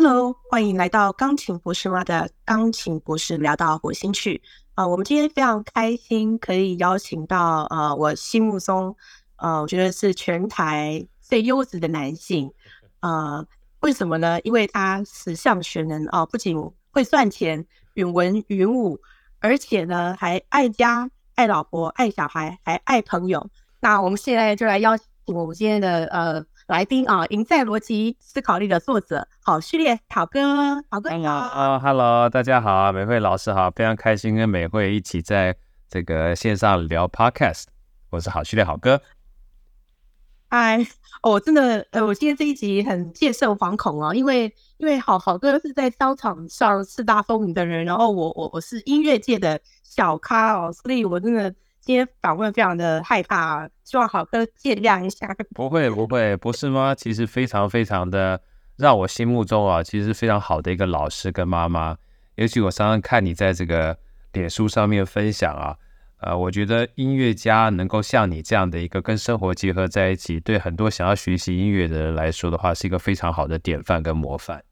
Hello，欢迎来到钢琴博士妈的钢琴博士聊到火星去啊！我们今天非常开心，可以邀请到呃，我心目中呃，我觉得是全台最优质的男性。呃，为什么呢？因为他十项全能啊，不仅会赚钱、允文允武，而且呢还爱家、爱老婆、爱小孩，还爱朋友。那我们现在就来邀请我们今天的呃。来宾啊，赢在逻辑思考力的作者，好序列，好哥，好哥好啊，Hello，大家好，美惠老师好，非常开心跟美惠一起在这个线上聊 Podcast，我是好序列好哥。嗨，我真的，呃，我今天这一集很戒慎惶恐哦，因为因为好好哥是在商场上四大风云的人，然后我我我是音乐界的小咖哦，所以我真的。今天访问非常的害怕，希望好哥见谅一下。不会不会，不是吗？其实非常非常的让我心目中啊，其实非常好的一个老师跟妈妈。尤其我常常看你在这个脸书上面分享啊，呃，我觉得音乐家能够像你这样的一个跟生活结合在一起，对很多想要学习音乐的人来说的话，是一个非常好的典范跟模范。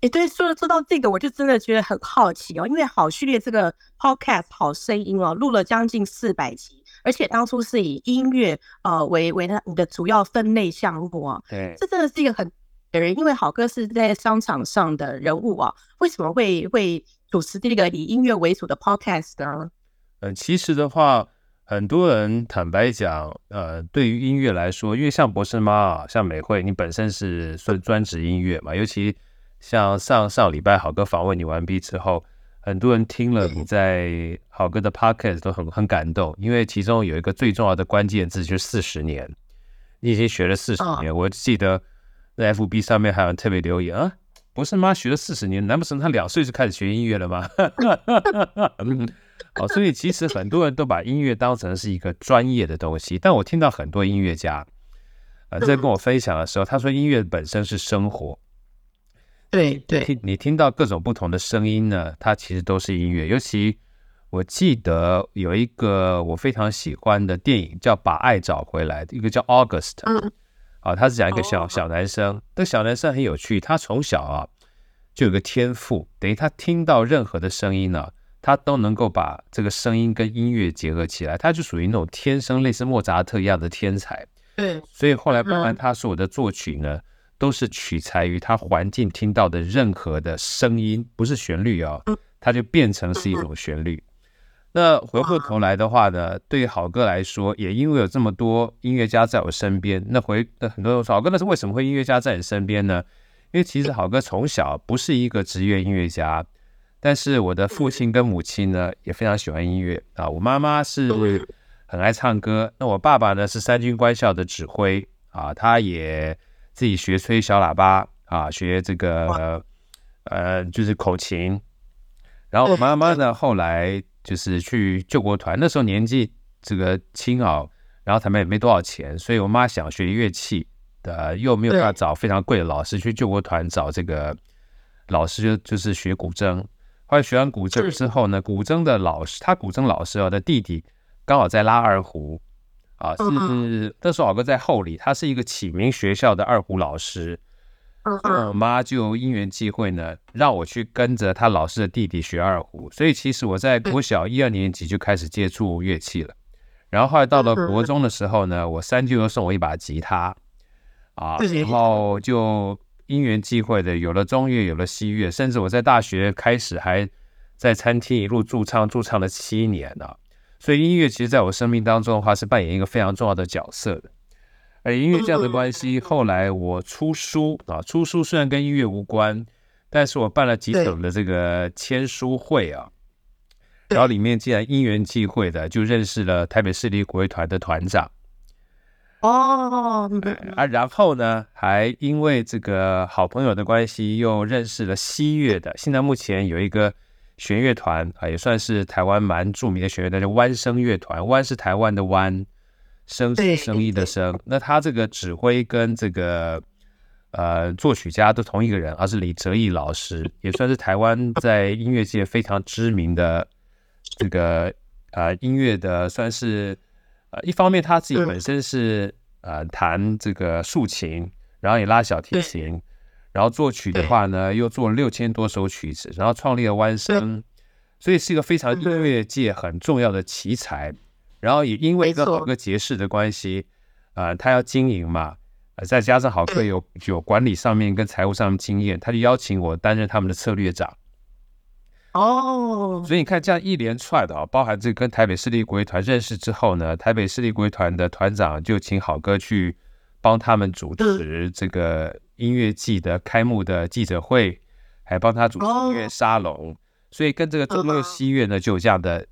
哎，对，说说到这个，我就真的觉得很好奇哦，因为好序列这个 podcast 好声音哦，录了将近四百集，而且当初是以音乐呃为为它你的主要分类项目啊，对，这真的是一个很人，因为好哥是在商场上的人物啊，为什么会会主持这个以音乐为主的 podcast 呢？嗯，其实的话，很多人坦白讲，呃，对于音乐来说，因为像博士妈啊，像美惠，你本身是算专职音乐嘛，尤其。像上上礼拜好哥访问你完毕之后，很多人听了你在好哥的 podcast 都很很感动，因为其中有一个最重要的关键字就是四十年，你已经学了四十年。我记得在 FB 上面还有特别留言啊，不是吗？学了四十年，难不成他两岁就开始学音乐了吗？好，所以其实很多人都把音乐当成是一个专业的东西，但我听到很多音乐家呃在跟我分享的时候，他说音乐本身是生活。对对，你听到各种不同的声音呢，它其实都是音乐。尤其我记得有一个我非常喜欢的电影叫《把爱找回来》，一个叫 August，嗯，啊，他是讲一个小小男生，这个小男生很有趣，他从小啊就有个天赋，等于他听到任何的声音呢，他都能够把这个声音跟音乐结合起来，他就属于那种天生类似莫扎特一样的天才。对，所以后来慢慢他是我的作曲呢。都是取材于他环境听到的任何的声音，不是旋律哦，它就变成是一种旋律。那回过头来的话呢，对于好哥来说，也因为有这么多音乐家在我身边，那回那很多人说好哥，那是为什么会音乐家在你身边呢？因为其实好哥从小不是一个职业音乐家，但是我的父亲跟母亲呢也非常喜欢音乐啊。我妈妈是很爱唱歌，那我爸爸呢是三军官校的指挥啊，他也。自己学吹小喇叭啊，学这个呃，就是口琴。然后妈妈呢，后来就是去救国团，那时候年纪这个轻啊，然后他们也没多少钱，所以我妈想学乐器的，又没有办法找非常贵的老师，去救国团找这个老师，就就是学古筝。后来学完古筝之后呢，古筝的老师，他古筝老师哦的弟弟刚好在拉二胡。啊，是那时候，老哥在后里，他是一个启明学校的二胡老师。我妈就因缘际会呢，让我去跟着他老师的弟弟学二胡。所以其实我在国小一二年级就开始接触乐器了。然后后来到了国中的时候呢，我三舅又送我一把吉他。啊，然后就因缘际会的有了中乐，有了西乐，甚至我在大学开始还在餐厅一路驻唱，驻唱了七年呢。所以音乐其实在我生命当中的话是扮演一个非常重要的角色的，而音乐这样的关系，后来我出书啊，出书虽然跟音乐无关，但是我办了几场的这个签书会啊，然后里面竟然因缘际会的就认识了台北市立国乐团的团长。哦，啊，然后呢还因为这个好朋友的关系又认识了西乐的，现在目前有一个。弦乐团啊，也算是台湾蛮著名的弦乐团，叫湾声乐团。湾是台湾的湾，声是声音的声。那他这个指挥跟这个呃作曲家都同一个人，而是李哲毅老师，也算是台湾 在音乐界非常知名的这个呃音乐的，算是呃一方面他自己本身是呃弹这个竖琴，然后也拉小提琴。然后作曲的话呢，又做了六千多首曲子，然后创立了弯声，所以是一个非常音乐界很重要的奇才。然后也因为跟好哥结识的关系，啊，他要经营嘛，呃，再加上好哥有有管理上面跟财务上面经验，他就邀请我担任他们的策略长。哦，所以你看这样一连串的啊，包含这跟台北市立国乐团认识之后呢，台北市立国乐团的团长就请好哥去帮他们主持这个音乐季的开幕的记者会，还帮他主持音乐沙龙，所以跟这个中乐西乐呢就有这样的。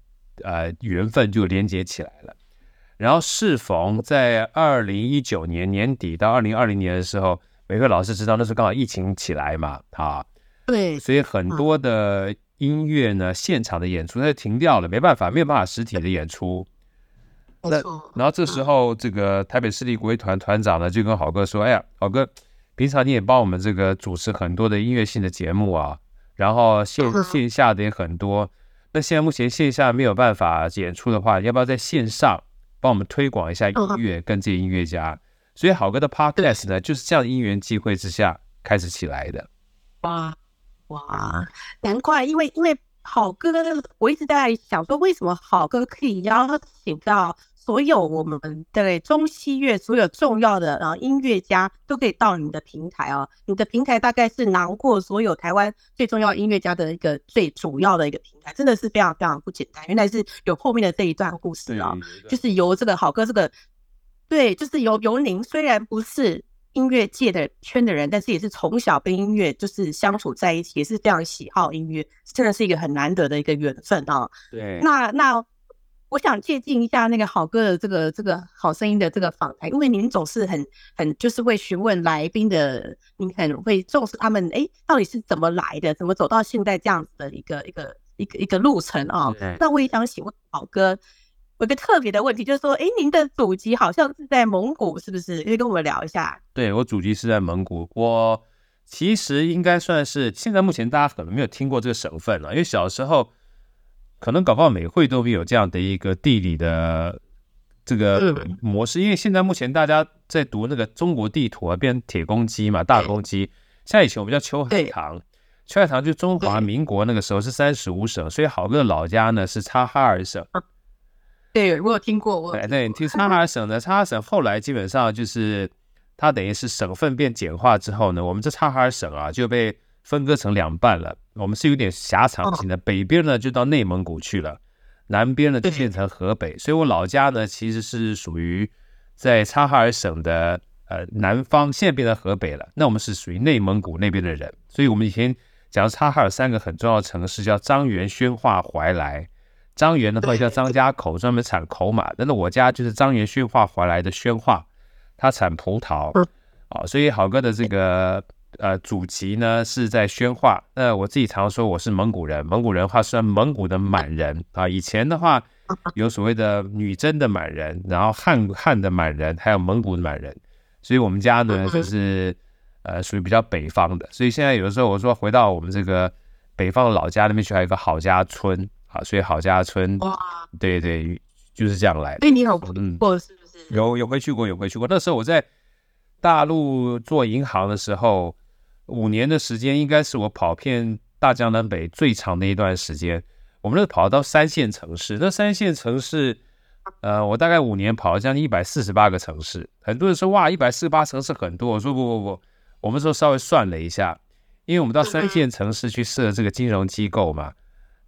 呃，缘分就连接起来了。然后适逢在二零一九年年底到二零二零年的时候，每位老师知道那时候刚好疫情起来嘛，啊，对，所以很多的音乐呢，现场的演出它就停掉了，没办法，没有办法实体的演出。那然后这时候，这个台北市立国乐团团长呢就跟好哥说：“哎呀，好哥，平常你也帮我们这个主持很多的音乐性的节目啊，然后线线下的也很多。”那现在目前线下没有办法演出的话，要不要在线上帮我们推广一下音乐跟这些音乐家？所以好哥的 podcast 呢，就是这样因缘际会之下开始起来的。哇哇，难怪，因为因为好哥，我一直在想说，为什么好哥可以邀请到。所有我们的中西乐所有重要的然后音乐家都可以到你的平台哦，你的平台大概是囊括所有台湾最重要音乐家的一个最主要的一个平台，真的是非常非常不简单。原来是有后面的这一段故事啊，就是由这个好哥这个，对，就是由由您虽然不是音乐界的圈的人，但是也是从小跟音乐就是相处在一起，也是非常喜好音乐，真的是一个很难得的一个缘分啊。对，那那。我想借鉴一下那个好哥的这个这个好声音的这个访谈，因为您总是很很就是会询问来宾的，您很会重视他们，哎，到底是怎么来的，怎么走到现在这样子的一个一个一个一个路程啊？那我也想请问好哥，有个特别的问题，就是说，哎，您的祖籍好像是在蒙古，是不是？可以跟我们聊一下。对我祖籍是在蒙古，我其实应该算是现在目前大家可能没有听过这个省份了，因为小时候。可能搞不好每会都会有这样的一个地理的这个模式，因为现在目前大家在读那个中国地图啊，变成铁公鸡嘛，大公鸡。像以前我们叫秋海棠，秋海棠就中华民国那个时候是三十五省，所以好哥的老家呢是察哈尔省。对，我有听过。我对，听察哈尔省呢，察哈尔省后来基本上就是它等于是省份变简化之后呢，我们这察哈尔省啊就被。分割成两半了，我们是有点狭长型的，北边呢就到内蒙古去了，南边呢就变成河北，所以我老家呢其实是属于在察哈尔省的呃南方，现在变成河北了。那我们是属于内蒙古那边的人，所以我们以前讲察哈尔三个很重要的城市叫张园、宣化、怀来。张园的话叫张家口，专门产口马，但是我家就是张园、宣化、怀来的宣化，它产葡萄啊，所以好哥的这个。呃，祖籍呢是在宣化。那我自己常说我是蒙古人，蒙古人话算蒙古的满人啊。以前的话有所谓的女真的满人，然后汉汉的满人，还有蒙古的满人。所以我们家呢就是呃属于比较北方的。所以现在有的时候我说回到我们这个北方的老家那边去，还有一个郝家村啊。所以郝家村，哇，对对，就是这样来的。对，你有过是不是？有有回去过，有回去过。那时候我在大陆做银行的时候。五年的时间应该是我跑遍大江南北最长的一段时间。我们是跑到三线城市，那三线城市，呃，我大概五年跑了将近一百四十八个城市。很多人说哇，一百四十八城市很多。我说不不不，我们说稍微算了一下，因为我们到三线城市去设这个金融机构嘛，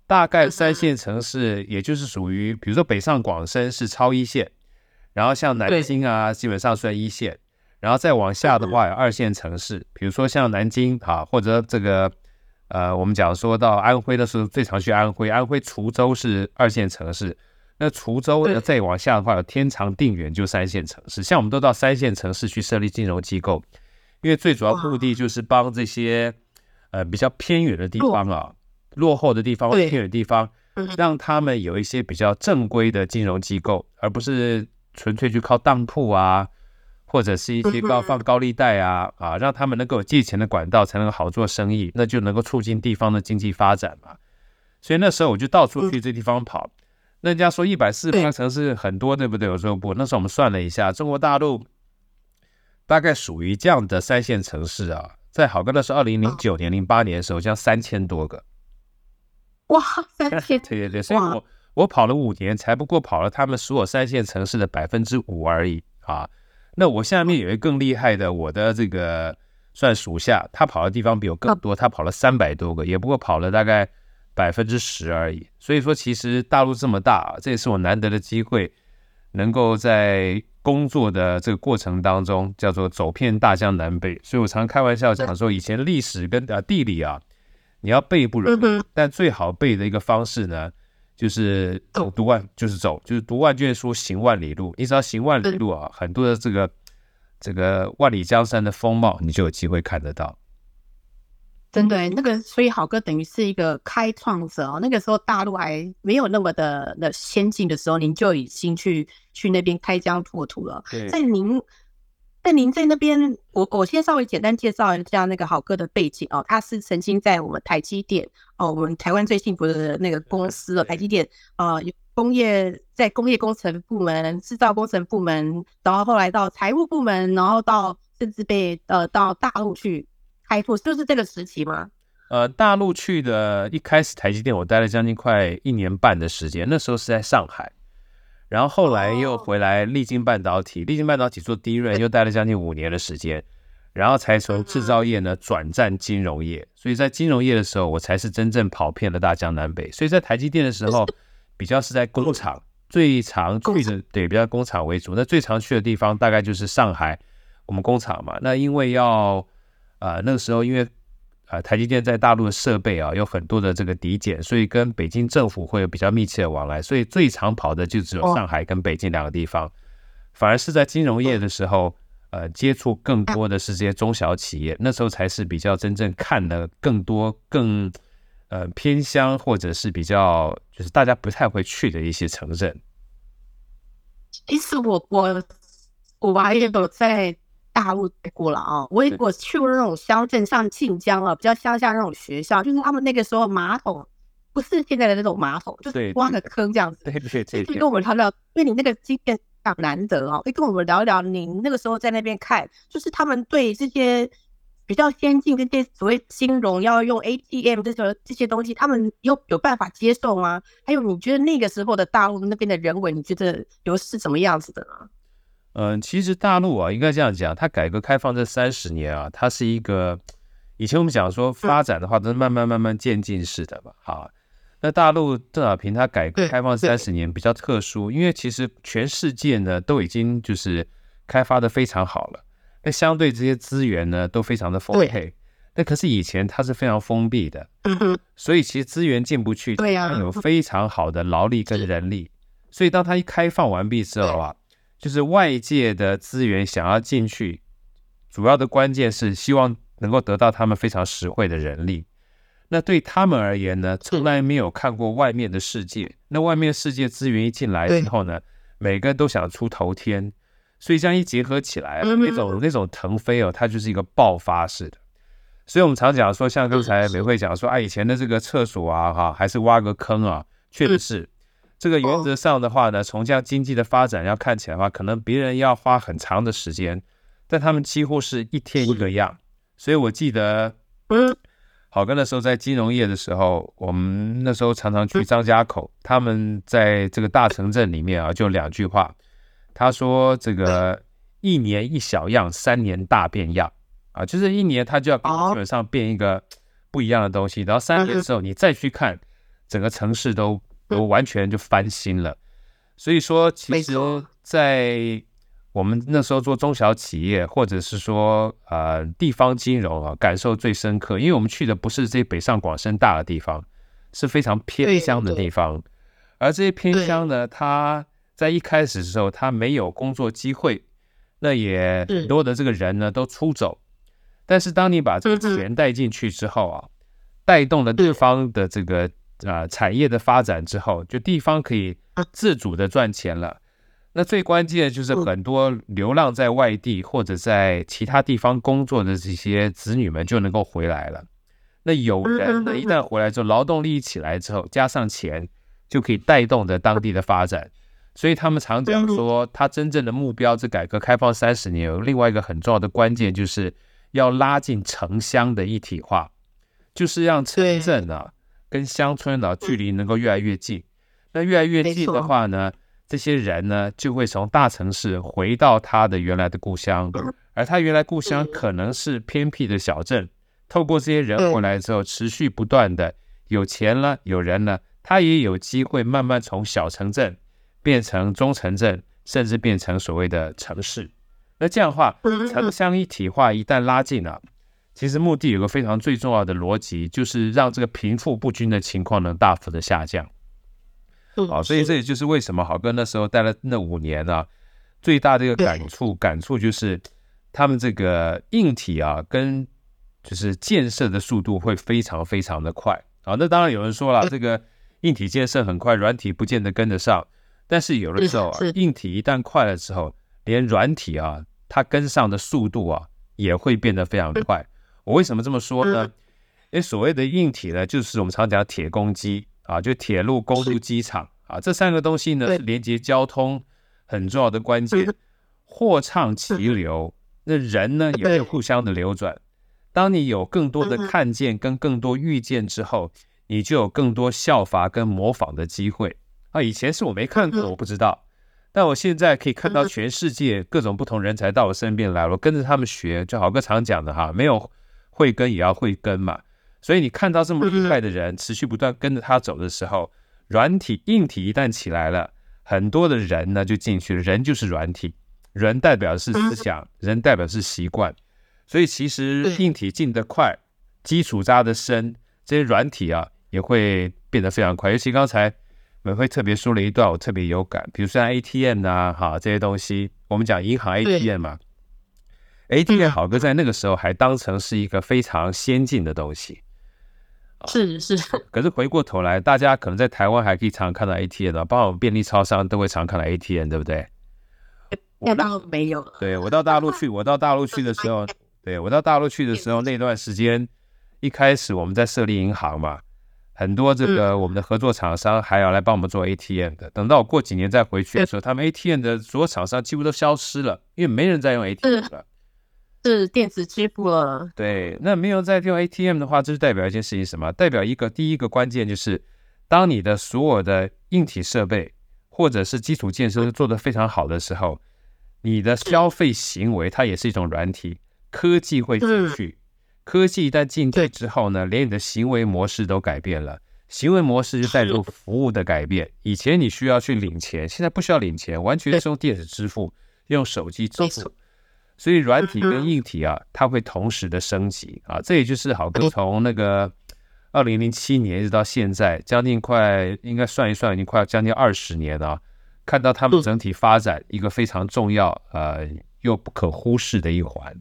大概三线城市也就是属于，比如说北上广深是超一线，然后像南京啊，基本上算一线。然后再往下的话，有二线城市，比如说像南京啊，或者这个呃，我们讲说到安徽的时候，最常去安徽，安徽滁州是二线城市。那滁州呢，再往下的话，有天长、定远，就三线城市。像我们都到三线城市去设立金融机构，因为最主要目的就是帮这些呃比较偏远的地方啊、落后的地方、偏远地方，让他们有一些比较正规的金融机构，而不是纯粹去靠当铺啊。或者是一些高放高利贷啊啊，让他们能够有借钱的管道，才能好做生意，那就能够促进地方的经济发展嘛。所以那时候我就到处去这地方跑。那人家说一百四十八城市很多，对不对？我说不，那时候我们算了一下，中国大陆大概属于这样的三线城市啊，在好哥那是二零零九年、零八年的时候，将三千多个。哇，三千！对对对，所以我我跑了五年，才不过跑了他们所有三线城市的百分之五而已啊。那我下面有一个更厉害的，我的这个算属下，他跑的地方比我更多，他跑了三百多个，也不过跑了大概百分之十而已。所以说，其实大陆这么大，这也是我难得的机会，能够在工作的这个过程当中，叫做走遍大江南北。所以我常开玩笑讲说，以前历史跟啊地理啊。你要背不容易，但最好背的一个方式呢，就是走读万，就是走，就是读万卷书，行万里路。你只要行万里路啊，很多的这个这个万里江山的风貌，你就有机会看得到。真的，那个所以好哥等于是一个开创者哦。那个时候大陆还没有那么的的先进的时候，您就已经去去那边开疆拓土了。在您。那您在那边，我我先稍微简单介绍一下那个好哥的背景哦。他是曾经在我们台积电哦，我们台湾最幸福的那个公司哦，台积电呃，工业在工业工程部门、制造工程部门，然后后来到财务部门，然后到甚至被呃到大陆去开拓，就是这个时期吗？呃，大陆去的一开始台积电我待了将近快一年半的时间，那时候是在上海。然后后来又回来立晶半导体，立晶半导体做第一任，又待了将近五年的时间，然后才从制造业呢转战金融业。所以在金融业的时候，我才是真正跑遍了大江南北。所以在台积电的时候，比较是在工厂，最常去的对，比较工厂为主。那最常去的地方大概就是上海，我们工厂嘛。那因为要啊那个时候因为。啊，台积电在大陆的设备啊，有很多的这个抵减，所以跟北京政府会有比较密切的往来，所以最常跑的就只有上海跟北京两个地方。反而是在金融业的时候，呃，接触更多的是这些中小企业，那时候才是比较真正看的更多、更呃偏乡或者是比较就是大家不太会去的一些城镇。其实我我我还有在。大陆过了啊，我也我去过那种乡镇，像晋江啊，比较乡下那种学校，就是他们那个时候马桶不是现在的那种马桶，就是挖个坑这样子。对对对，可以跟我们聊聊，因为你那个经验很难得哦，可以跟我们聊一聊，你那个时候在那边看，就是他们对这些比较先进这些所谓金融要用 ATM 这些这些东西，他们有有办法接受吗？还有，你觉得那个时候的大陆那边的人文，你觉得有是什么样子的呢？嗯，其实大陆啊，应该这样讲，它改革开放这三十年啊，它是一个以前我们讲说发展的话，都是慢慢慢慢渐进式的吧。好，那大陆邓小平他改革开放三十年比较特殊，因为其实全世界呢都已经就是开发的非常好了，那相对这些资源呢都非常的丰沛。那可是以前它是非常封闭的，所以其实资源进不去，对呀，有非常好的劳力跟人力，所以当它一开放完毕之后啊。就是外界的资源想要进去，主要的关键是希望能够得到他们非常实惠的人力。那对他们而言呢，从来没有看过外面的世界。那外面世界资源一进来之后呢，每个人都想出头天，所以这样一结合起来，那种那种腾飞哦，它就是一个爆发式的。所以我们常讲说，像刚才美惠讲说啊，以前的这个厕所啊，哈，还是挖个坑啊，确实是。这个原则上的话呢，从这样经济的发展要看起来的话，可能别人要花很长的时间，但他们几乎是一天一个样。所以我记得，好哥那时候在金融业的时候，我们那时候常常去张家口，他们在这个大城镇里面啊，就两句话，他说这个一年一小样，三年大变样。啊，就是一年他就要基本上变一个不一样的东西，然后三年之后你再去看，整个城市都。我完全就翻新了，所以说，其实，在我们那时候做中小企业，或者是说呃地方金融啊，感受最深刻，因为我们去的不是这些北上广深大的地方，是非常偏乡的地方，而这些偏乡呢，它在一开始的时候，它没有工作机会，那也很多的这个人呢都出走，但是当你把这个钱带进去之后啊，带动了对。方的这个。啊，产业的发展之后，就地方可以自主的赚钱了。那最关键的就是很多流浪在外地或者在其他地方工作的这些子女们就能够回来了。那有人呢，一旦回来之后，劳动力起来之后，加上钱，就可以带动着当地的发展。所以他们常讲说，他真正的目标，是改革开放三十年，有另外一个很重要的关键，就是要拉近城乡的一体化，就是让城镇啊跟乡村的距离能够越来越近。那越来越近的话呢，这些人呢就会从大城市回到他的原来的故乡，而他原来故乡可能是偏僻的小镇。透过这些人回来之后，持续不断的有钱了，有人了，他也有机会慢慢从小城镇变成中城镇，甚至变成所谓的城市。那这样的话，城乡一体化一旦拉近了，其实目的有个非常最重要的逻辑，就是让这个贫富不均的情况能大幅的下降。好，所以这也就是为什么好哥那时候待了那五年啊，最大的一个感触感触就是他们这个硬体啊跟。就是建设的速度会非常非常的快啊！那当然有人说了，这个硬体建设很快，软体不见得跟得上。但是有的时候啊，硬体一旦快了之后，连软体啊，它跟上的速度啊，也会变得非常快。我为什么这么说呢？因为所谓的硬体呢，就是我们常讲的铁公鸡啊，就铁路、公路、机场啊，这三个东西呢是连接交通很重要的关键。货畅其流，那人呢也会互相的流转。当你有更多的看见跟更多遇见之后，你就有更多效法跟模仿的机会啊！以前是我没看过，我不知道，但我现在可以看到全世界各种不同人才到我身边来，我跟着他们学。就好哥常讲的哈，没有慧根也要慧根嘛。所以你看到这么厉害的人持续不断跟着他走的时候，软体硬体一旦起来了，很多的人呢就进去了。人就是软体，人代表的是思想，人代表是习惯。所以其实硬体进得快，基础扎得深，这些软体啊也会变得非常快。尤其刚才美惠特别说了一段，我特别有感。比如像 ATM 啊，哈这些东西，我们讲银行 ATM 嘛，ATM 好哥在那个时候还当成是一个非常先进的东西。是是。可是回过头来，大家可能在台湾还可以常常看到 ATM 的，包括我们便利超商都会常看到 ATM，对不对？我倒没有。对我到大陆去，我到大陆去的时候。对我到大陆去的时候，那段时间一开始我们在设立银行嘛，很多这个我们的合作厂商还要来帮我们做 ATM 的。等到我过几年再回去的时候，他们 ATM 的所有厂商几乎都消失了，因为没人再用 ATM 了，是电子支付了。对，那没有在用 ATM 的话，这是代表一件事情什么？代表一个第一个关键就是，当你的所有的硬体设备或者是基础建设做得非常好的时候，你的消费行为它也是一种软体。科技会进去，科技一旦进去之后呢，连你的行为模式都改变了。行为模式就带入服务的改变。以前你需要去领钱，现在不需要领钱，完全是用电子支付，用手机支付。所以软体跟硬体啊，它会同时的升级啊。这也就是好哥从那个二零零七年一直到现在，将近快应该算一算，已经快要将近二十年了。看到他们整体发展一个非常重要呃又不可忽视的一环。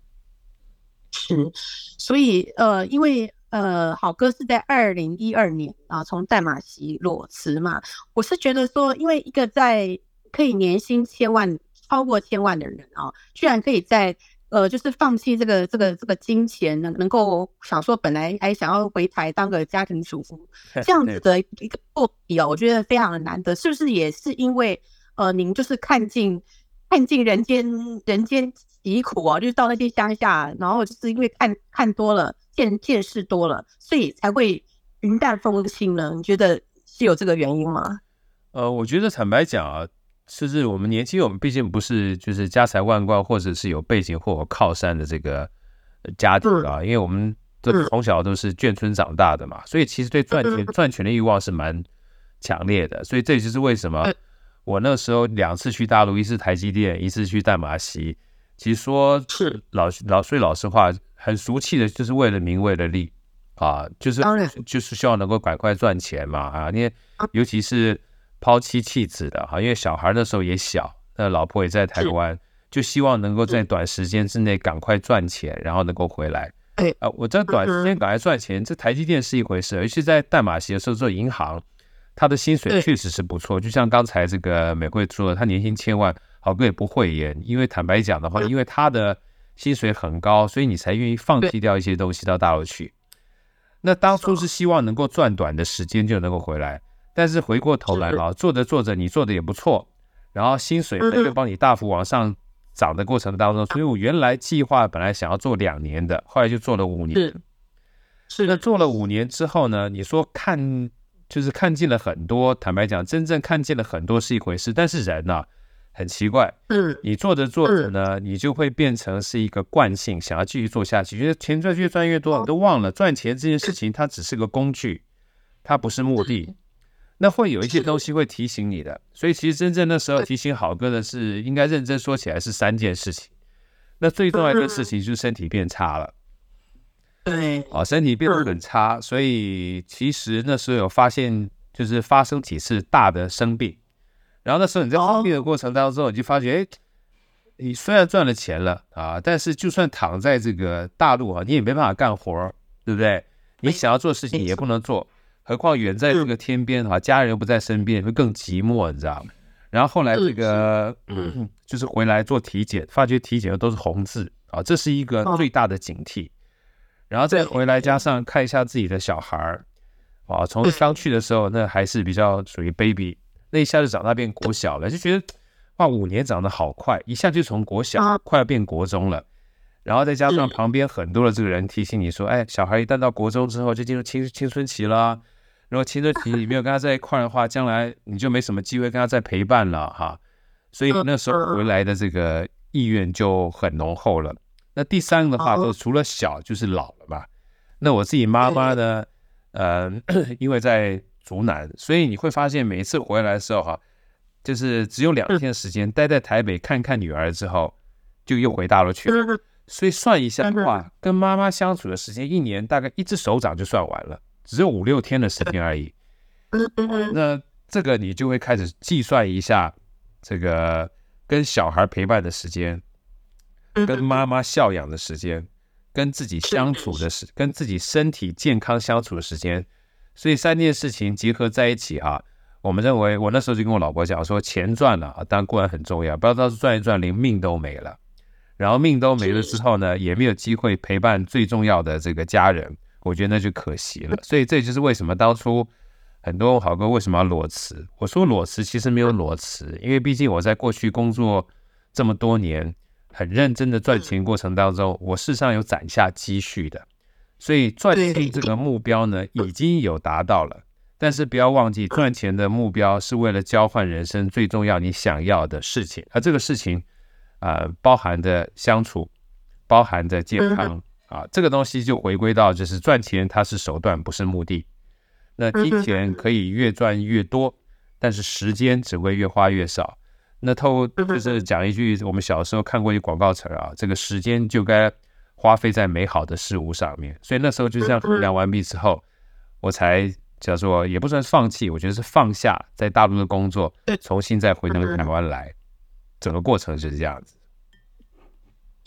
是，所以呃，因为呃，好哥是在二零一二年啊，从代码席裸辞嘛。我是觉得说，因为一个在可以年薪千万、超过千万的人啊，居然可以在呃，就是放弃这个这个这个金钱，能能够想说本来还想要回台当个家庭主妇，这样子的一个过比啊，我觉得非常的难得。是不是也是因为呃，您就是看尽看尽人间人间？疾苦啊，就是到那些乡下，然后就是因为看看多了，见见识多了，所以才会云淡风轻呢。你觉得是有这个原因吗？呃，我觉得坦白讲啊，就是我们年轻，我们毕竟不是就是家财万贯，或者是有背景或有靠山的这个家庭啊，因为我们都从小都是眷村长大的嘛，所以其实对赚钱赚钱的欲望是蛮强烈的。所以这就是为什么我那时候两次去大陆，一次台积电，一次去淡马锡。其实说是老老说老实话，很俗气的，就是为了名为了利啊，就是就是希望能够赶快赚钱嘛啊！因为尤其是抛妻弃子的哈，因为小孩那时候也小，那老婆也在台湾，就希望能够在短时间之内赶快赚钱，然后能够回来。啊，我在短时间赶快赚钱，这台积电是一回事，尤其在淡马锡的时候做银行，他的薪水确实是不错，就像刚才这个美惠说的，他年薪千万。好哥也不会演，因为坦白讲的话，因为他的薪水很高，所以你才愿意放弃掉一些东西到大陆去。那当初是希望能够赚短的时间就能够回来，但是回过头来啊，做着做着你做的也不错，然后薪水能够帮你大幅往上涨的过程当中，所以我原来计划本来想要做两年的，后来就做了五年。是。是。那做了五年之后呢？你说看就是看见了很多，坦白讲，真正看见了很多是一回事，但是人呐、很奇怪，嗯。你做着做着呢，你就会变成是一个惯性，想要继续做下去，觉得钱赚越赚越多，你都忘了赚钱这件事情它只是个工具，它不是目的。那会有一些东西会提醒你的，所以其实真正那时候提醒好哥的是，应该认真说起来是三件事情。那最重要的事情就是身体变差了。对哦，身体变得很差，所以其实那时候有发现，就是发生几次大的生病，然后那时候你在生病的过程当中，你就发觉，哎，你虽然赚了钱了啊，但是就算躺在这个大陆啊，你也没办法干活儿，对不对？你想要做的事情也不能做，何况远在这个天边啊，家人又不在身边，会更寂寞，你知道吗？然后后来这个，嗯，就是回来做体检，发觉体检的都是红字啊，这是一个最大的警惕。然后再回来，加上看一下自己的小孩儿，啊，从刚去的时候，那还是比较属于 baby，那一下就长大变国小了，就觉得哇，五年长得好快，一下就从国小快要变国中了。然后再加上旁边很多的这个人提醒你说，哎，小孩一旦到国中之后，就进入青青春期了。如果青春期你没有跟他在一块的话，将来你就没什么机会跟他再陪伴了哈。所以那时候回来的这个意愿就很浓厚了。那第三个的话，就除了小就是老了嘛。那我自己妈妈呢，呃，因为在竹南，所以你会发现每一次回来的时候哈，就是只有两天时间待在台北看看女儿之后，就又回大陆去了。所以算一下的话，跟妈妈相处的时间一年大概一只手掌就算完了，只有五六天的时间而已。那这个你就会开始计算一下，这个跟小孩陪伴的时间。跟妈妈孝养的时间，跟自己相处的时，跟自己身体健康相处的时间，所以三件事情结合在一起哈，我们认为我那时候就跟我老婆讲说，钱赚了啊，当然固然很重要，不要到时候赚一赚，连命都没了，然后命都没了之后呢，也没有机会陪伴最重要的这个家人，我觉得那就可惜了。所以这就是为什么当初很多好哥为什么要裸辞？我说裸辞其实没有裸辞，因为毕竟我在过去工作这么多年。很认真的赚钱过程当中，我事实上有攒下积蓄的，所以赚钱这个目标呢已经有达到了。但是不要忘记，赚钱的目标是为了交换人生最重要你想要的事情，而这个事情呃，包含的相处，包含的健康啊，这个东西就回归到就是赚钱它是手段，不是目的。那金钱可以越赚越多，但是时间只会越花越少。那透就是讲一句，我们小时候看过一广告词啊，这个时间就该花费在美好的事物上面。所以那时候就这样衡量完毕之后，我才叫做也不算放弃，我觉得是放下在大陆的工作，重新再回到台湾来，整个过程就是这样子。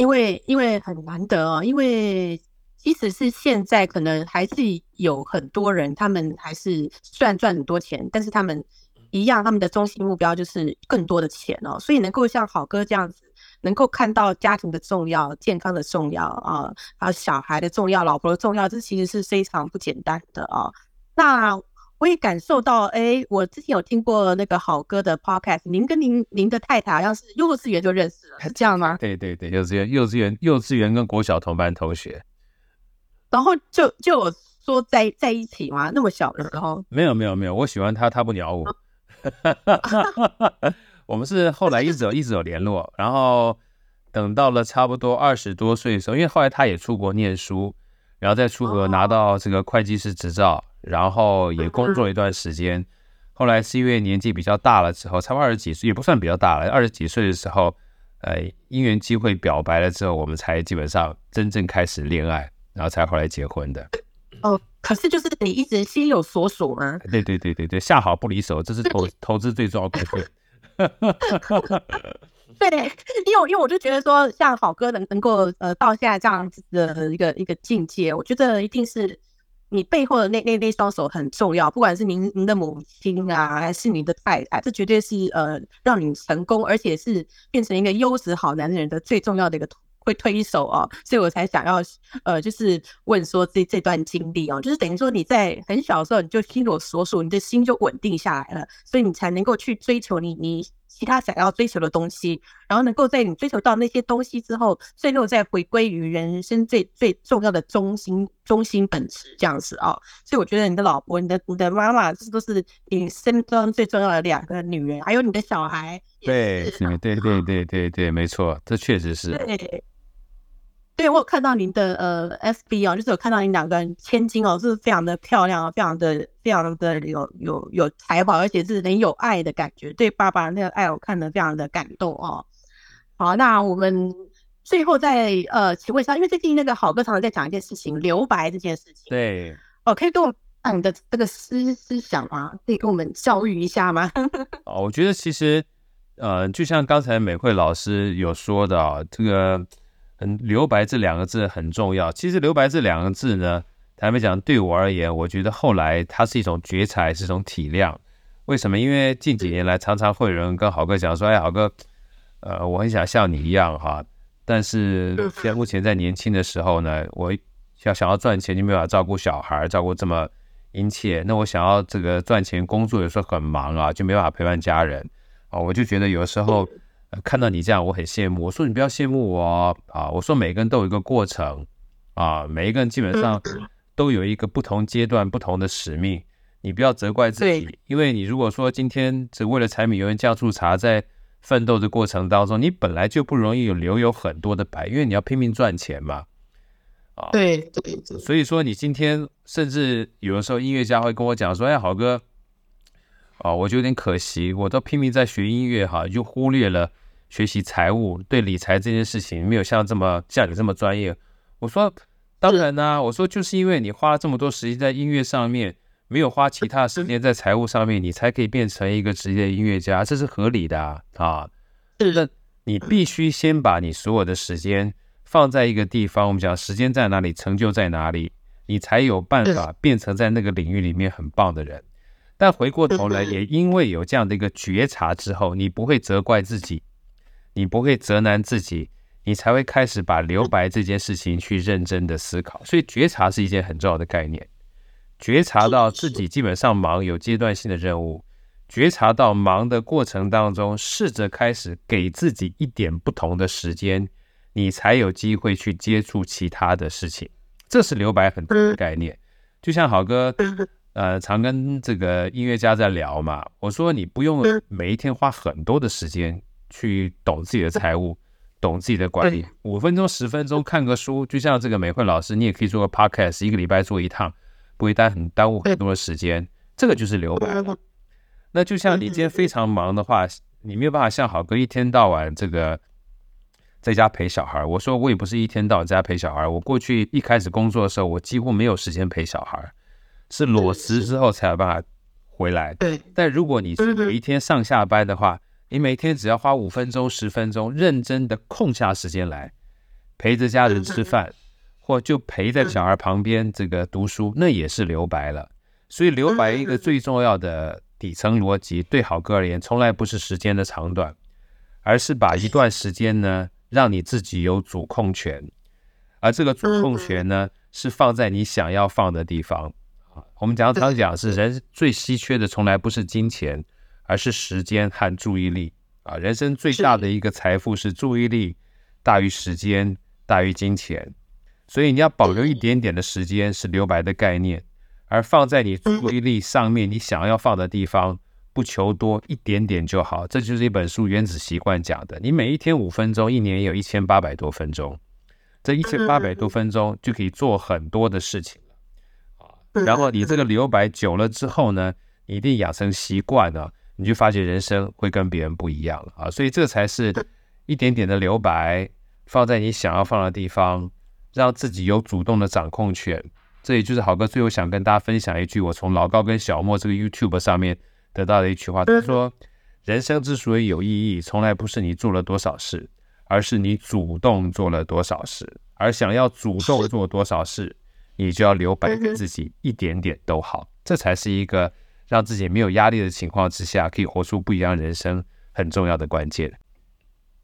因为因为很难得哦，因为即使是现在，可能还是有很多人，他们还是虽然赚很多钱，但是他们。一样，他们的中心目标就是更多的钱哦，所以能够像好哥这样子，能够看到家庭的重要、健康的重要啊，还有小孩的重要、老婆的重要，这其实是非常不简单的哦。那我也感受到，哎，我之前有听过那个好哥的 podcast，您跟您您的太太好像是幼稚园就认识了，是这样吗？对对对，幼稚园、幼稚园、幼稚园跟国小同班同学，然后就就我说在在一起吗，那么小的时候，没有没有没有，我喜欢他，他不鸟我。我们是后来一直有一直有联络，然后等到了差不多二十多岁的时候，因为后来他也出国念书，然后再出国拿到这个会计师执照，然后也工作一段时间。后来是因为年纪比较大了之后，差不多二十几岁也不算比较大了，二十几岁的时候，呃，因缘机会表白了之后，我们才基本上真正开始恋爱，然后才后来结婚的。哦，可是就是你一直心有所属吗？对对对对对，下好不离手，这是投投资最重要的部分。对，因为因为我就觉得说，像好哥能能够呃到现在这样子的一个一个境界，我觉得一定是你背后的那那那双手很重要，不管是您您的母亲啊，还是您的太太，这绝对是呃让你成功，而且是变成一个优质好男人的最重要的一个。会推手哦，所以我才想要呃，就是问说这这段经历哦，就是等于说你在很小的时候你就心有所属，你的心就稳定下来了，所以你才能够去追求你你其他想要追求的东西，然后能够在你追求到那些东西之后，最后再回归于人生最最重要的中心中心本质这样子啊。所以我觉得你的老婆、你的你的妈妈，这都是你生命中最重要的两个女人，还有你的小孩。对，对对对对对对，没错，这确实是。对。对，我有看到您的呃 FB 哦，就是有看到您两个人千金哦，是非常的漂亮，非常的非常的有有有才华，而且是很有爱的感觉。对爸爸那个爱，我看得非常的感动哦。好，那我们最后再呃请问一下，因为最近那个好哥常常在讲一件事情，留白这件事情。对，哦，可以跟我讲你的这个思思想吗？可以跟我们教育一下吗？哦，我觉得其实呃，就像刚才美惠老师有说的啊，这个。很留白这两个字很重要。其实留白这两个字呢，坦白讲，对我而言，我觉得后来它是一种觉察，是一种体谅。为什么？因为近几年来，常常会有人跟豪哥讲说：“哎，豪哥，呃，我很想像你一样哈，但是现在 目前在年轻的时候呢，我要想要赚钱，就没法照顾小孩，照顾这么殷切。那我想要这个赚钱，工作有时候很忙啊，就没办法陪伴家人啊。我就觉得有时候。” 看到你这样，我很羡慕。我说你不要羡慕我啊！我说每个人都有一个过程啊，每一个人基本上都有一个不同阶段、不同的使命。你不要责怪自己，因为你如果说今天只为了柴米油盐酱醋茶，在奋斗的过程当中，你本来就不容易有留有很多的白，因为你要拼命赚钱嘛。啊，对对。所以说，你今天甚至有的时候，音乐家会跟我讲说：“哎，好哥，哦，我就有点可惜，我都拼命在学音乐哈，就忽略了。”学习财务对理财这件事情没有像这么像你这么专业。我说当然啦，我说就是因为你花了这么多时间在音乐上面，没有花其他时间在财务上面，你才可以变成一个职业音乐家，这是合理的啊。啊，那你必须先把你所有的时间放在一个地方，我们讲时间在哪里，成就在哪里，你才有办法变成在那个领域里面很棒的人。但回过头来，也因为有这样的一个觉察之后，你不会责怪自己。你不会责难自己，你才会开始把留白这件事情去认真的思考。所以觉察是一件很重要的概念。觉察到自己基本上忙有阶段性的任务，觉察到忙的过程当中，试着开始给自己一点不同的时间，你才有机会去接触其他的事情。这是留白很多的概念。就像好哥，呃，常跟这个音乐家在聊嘛，我说你不用每一天花很多的时间。去懂自己的财务，懂自己的管理，五分钟、十分钟看个书，就像这个美惠老师，你也可以做个 podcast，一个礼拜做一趟，不会耽很耽误很多的时间。这个就是留白。那就像你今天非常忙的话，你没有办法像好哥一天到晚这个在家陪小孩。我说我也不是一天到晚在家陪小孩，我过去一开始工作的时候，我几乎没有时间陪小孩，是裸辞之后才有办法回来。对。但如果你是每一天上下班的话，你每天只要花五分钟、十分钟，认真的空下时间来陪着家人吃饭，或就陪在小孩旁边这个读书，那也是留白了。所以留白一个最重要的底层逻辑，对好哥而言，从来不是时间的长短，而是把一段时间呢，让你自己有主控权，而这个主控权呢，是放在你想要放的地方。啊，我们讲常讲是人最稀缺的，从来不是金钱。而是时间和注意力。啊，人生最大的一个财富是注意力大于时间大于金钱，所以你要保留一点点的时间是留白的概念，而放在你注意力上面，你想要放的地方不求多，一点点就好。这就是一本书《原子习惯》讲的，你每一天五分钟，一年有一千八百多分钟，这一千八百多分钟就可以做很多的事情。然后你这个留白久了之后呢，你一定养成习惯了。你就发觉人生会跟别人不一样了啊，所以这才是一点点的留白，放在你想要放的地方，让自己有主动的掌控权。这也就是好哥最后想跟大家分享一句，我从老高跟小莫这个 YouTube 上面得到的一句话，他说：“人生之所以有意义，从来不是你做了多少事，而是你主动做了多少事。而想要主动做多少事，你就要留白给自己一点点都好，这才是一个。”让自己没有压力的情况之下，可以活出不一样人生，很重要的关键。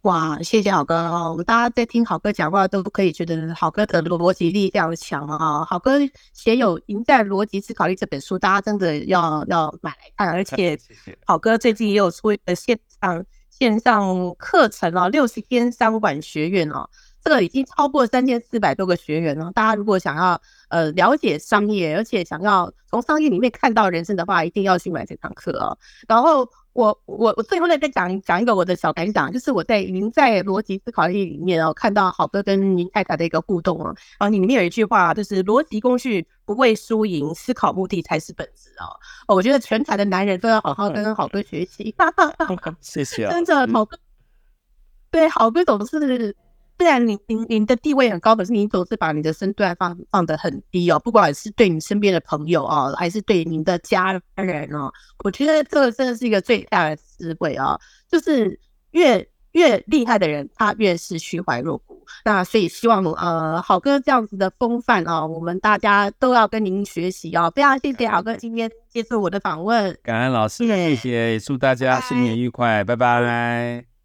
哇，谢谢好哥哦！我们大家在听好哥讲话，都可以觉得好哥的逻辑力非常强啊！好哥写有《赢在逻辑思考力》这本书，大家真的要要买来看。而且，好哥最近也有出一个线上线上课程哦，六十天商管学院哦，这个已经超过三千四百多个学员了。大家如果想要呃了解商业，而且想要从商业里面看到人生的话，一定要去买这堂课哦。然后。我我我最后再再讲讲一个我的小感想，就是我在您在逻辑思考力里面哦，看到好哥跟您太太的一个互动哦，啊，里面有一句话就是逻辑工序不为输赢，思考目的才是本质哦。哦，我觉得全台的男人都要好好跟好哥学习，谢谢，跟着好哥，对，好哥总是。虽然您您您的地位很高，可是您总是把你的身段放放得很低哦，不管是对你身边的朋友哦，还是对您的家人哦，我觉得这个真的是一个最大的智慧啊，就是越越厉害的人，他越是虚怀若谷。那所以希望呃，好哥这样子的风范啊，我们大家都要跟您学习哦。非常谢谢好哥今天接受我的访问，感恩老师，谢谢，祝大家新年愉快，拜拜。